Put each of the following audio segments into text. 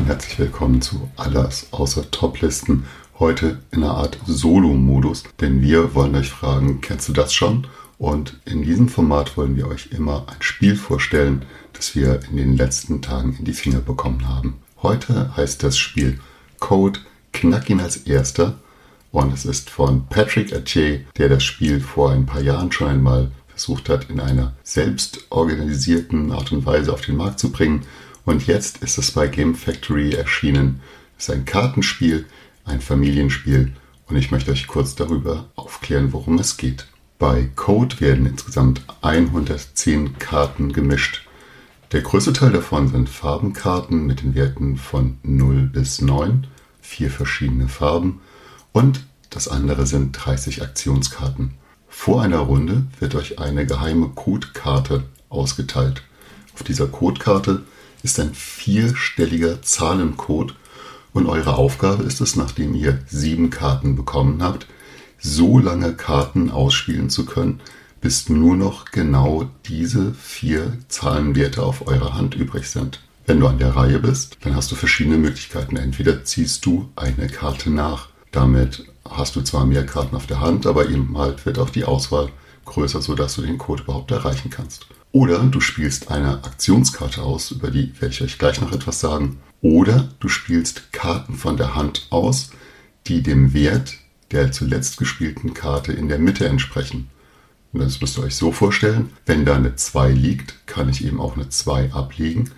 herzlich willkommen zu Alles außer Toplisten. Heute in einer Art Solo-Modus, denn wir wollen euch fragen, kennst du das schon? Und in diesem Format wollen wir euch immer ein Spiel vorstellen, das wir in den letzten Tagen in die Finger bekommen haben. Heute heißt das Spiel Code Knack ihn als erster und es ist von Patrick Atier, der das Spiel vor ein paar Jahren schon einmal versucht hat, in einer selbstorganisierten Art und Weise auf den Markt zu bringen und jetzt ist es bei Game Factory erschienen. Es ist ein Kartenspiel, ein Familienspiel und ich möchte euch kurz darüber aufklären, worum es geht. Bei Code werden insgesamt 110 Karten gemischt. Der größte Teil davon sind Farbenkarten mit den Werten von 0 bis 9, vier verschiedene Farben und das andere sind 30 Aktionskarten. Vor einer Runde wird euch eine geheime Codekarte ausgeteilt. Auf dieser Codekarte ist ein vierstelliger Zahlencode und eure Aufgabe ist es, nachdem ihr sieben Karten bekommen habt, so lange Karten ausspielen zu können, bis nur noch genau diese vier Zahlenwerte auf eurer Hand übrig sind. Wenn du an der Reihe bist, dann hast du verschiedene Möglichkeiten. Entweder ziehst du eine Karte nach. Damit hast du zwar mehr Karten auf der Hand, aber eben halt wird auch die Auswahl größer, sodass du den Code überhaupt erreichen kannst. Oder du spielst eine Aktionskarte aus, über die werde ich euch gleich noch etwas sagen. Oder du spielst Karten von der Hand aus, die dem Wert der zuletzt gespielten Karte in der Mitte entsprechen. Und das müsst ihr euch so vorstellen, wenn da eine 2 liegt, kann ich eben auch eine 2 ablegen.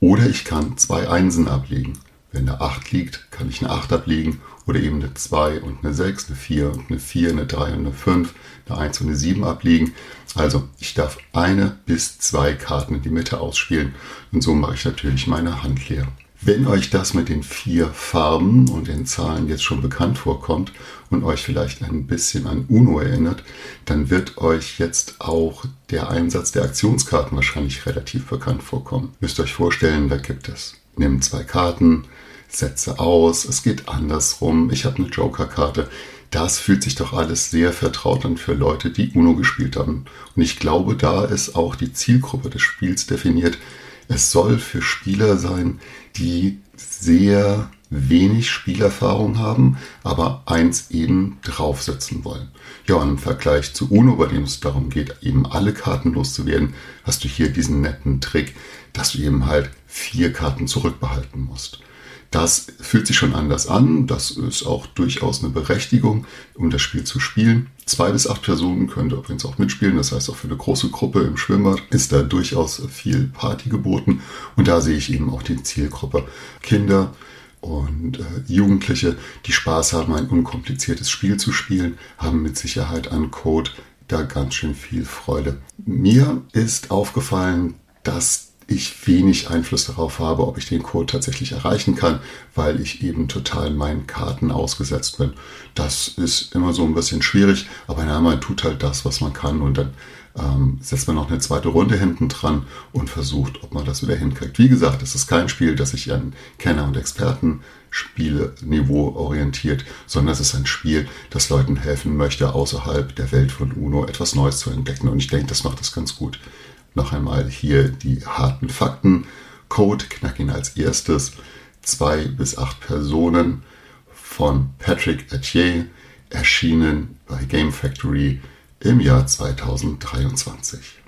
Oder ich kann zwei Einsen ablegen. Wenn da 8 liegt, kann ich eine 8 ablegen oder eben eine 2 und eine 6, eine 4 und eine 4, eine 3 und eine 5, eine 1 und eine 7 ablegen. Also ich darf eine bis zwei Karten in die Mitte ausspielen und so mache ich natürlich meine Hand leer. Wenn euch das mit den vier Farben und den Zahlen jetzt schon bekannt vorkommt und euch vielleicht ein bisschen an Uno erinnert, dann wird euch jetzt auch der Einsatz der Aktionskarten wahrscheinlich relativ bekannt vorkommen. Müsst euch vorstellen, da gibt es, nimm zwei Karten, setze aus, es geht andersrum, ich habe eine Joker-Karte. Das fühlt sich doch alles sehr vertraut an für Leute, die Uno gespielt haben. Und ich glaube, da ist auch die Zielgruppe des Spiels definiert. Es soll für Spieler sein, die sehr wenig Spielerfahrung haben, aber eins eben draufsetzen wollen. Ja, und im Vergleich zu Uno, bei dem es darum geht, eben alle Karten loszuwerden, hast du hier diesen netten Trick, dass du eben halt vier Karten zurückbehalten musst. Das fühlt sich schon anders an. Das ist auch durchaus eine Berechtigung, um das Spiel zu spielen. Zwei bis acht Personen können übrigens auch mitspielen. Das heißt, auch für eine große Gruppe im Schwimmbad ist da durchaus viel Party geboten. Und da sehe ich eben auch die Zielgruppe. Kinder und äh, Jugendliche, die Spaß haben, ein unkompliziertes Spiel zu spielen, haben mit Sicherheit an Code da ganz schön viel Freude. Mir ist aufgefallen, dass ich wenig Einfluss darauf habe, ob ich den Code tatsächlich erreichen kann, weil ich eben total meinen Karten ausgesetzt bin. Das ist immer so ein bisschen schwierig, aber ja, man tut halt das, was man kann und dann ähm, setzt man noch eine zweite Runde hinten dran und versucht, ob man das wieder hinkriegt. Wie gesagt, es ist kein Spiel, das sich an Kenner- und Experten-Spielniveau orientiert, sondern es ist ein Spiel, das Leuten helfen möchte, außerhalb der Welt von UNO etwas Neues zu entdecken. Und ich denke, das macht das ganz gut. Noch einmal hier die harten Fakten. Code knack ihn als erstes. Zwei bis acht Personen von Patrick Etier erschienen bei Game Factory im Jahr 2023.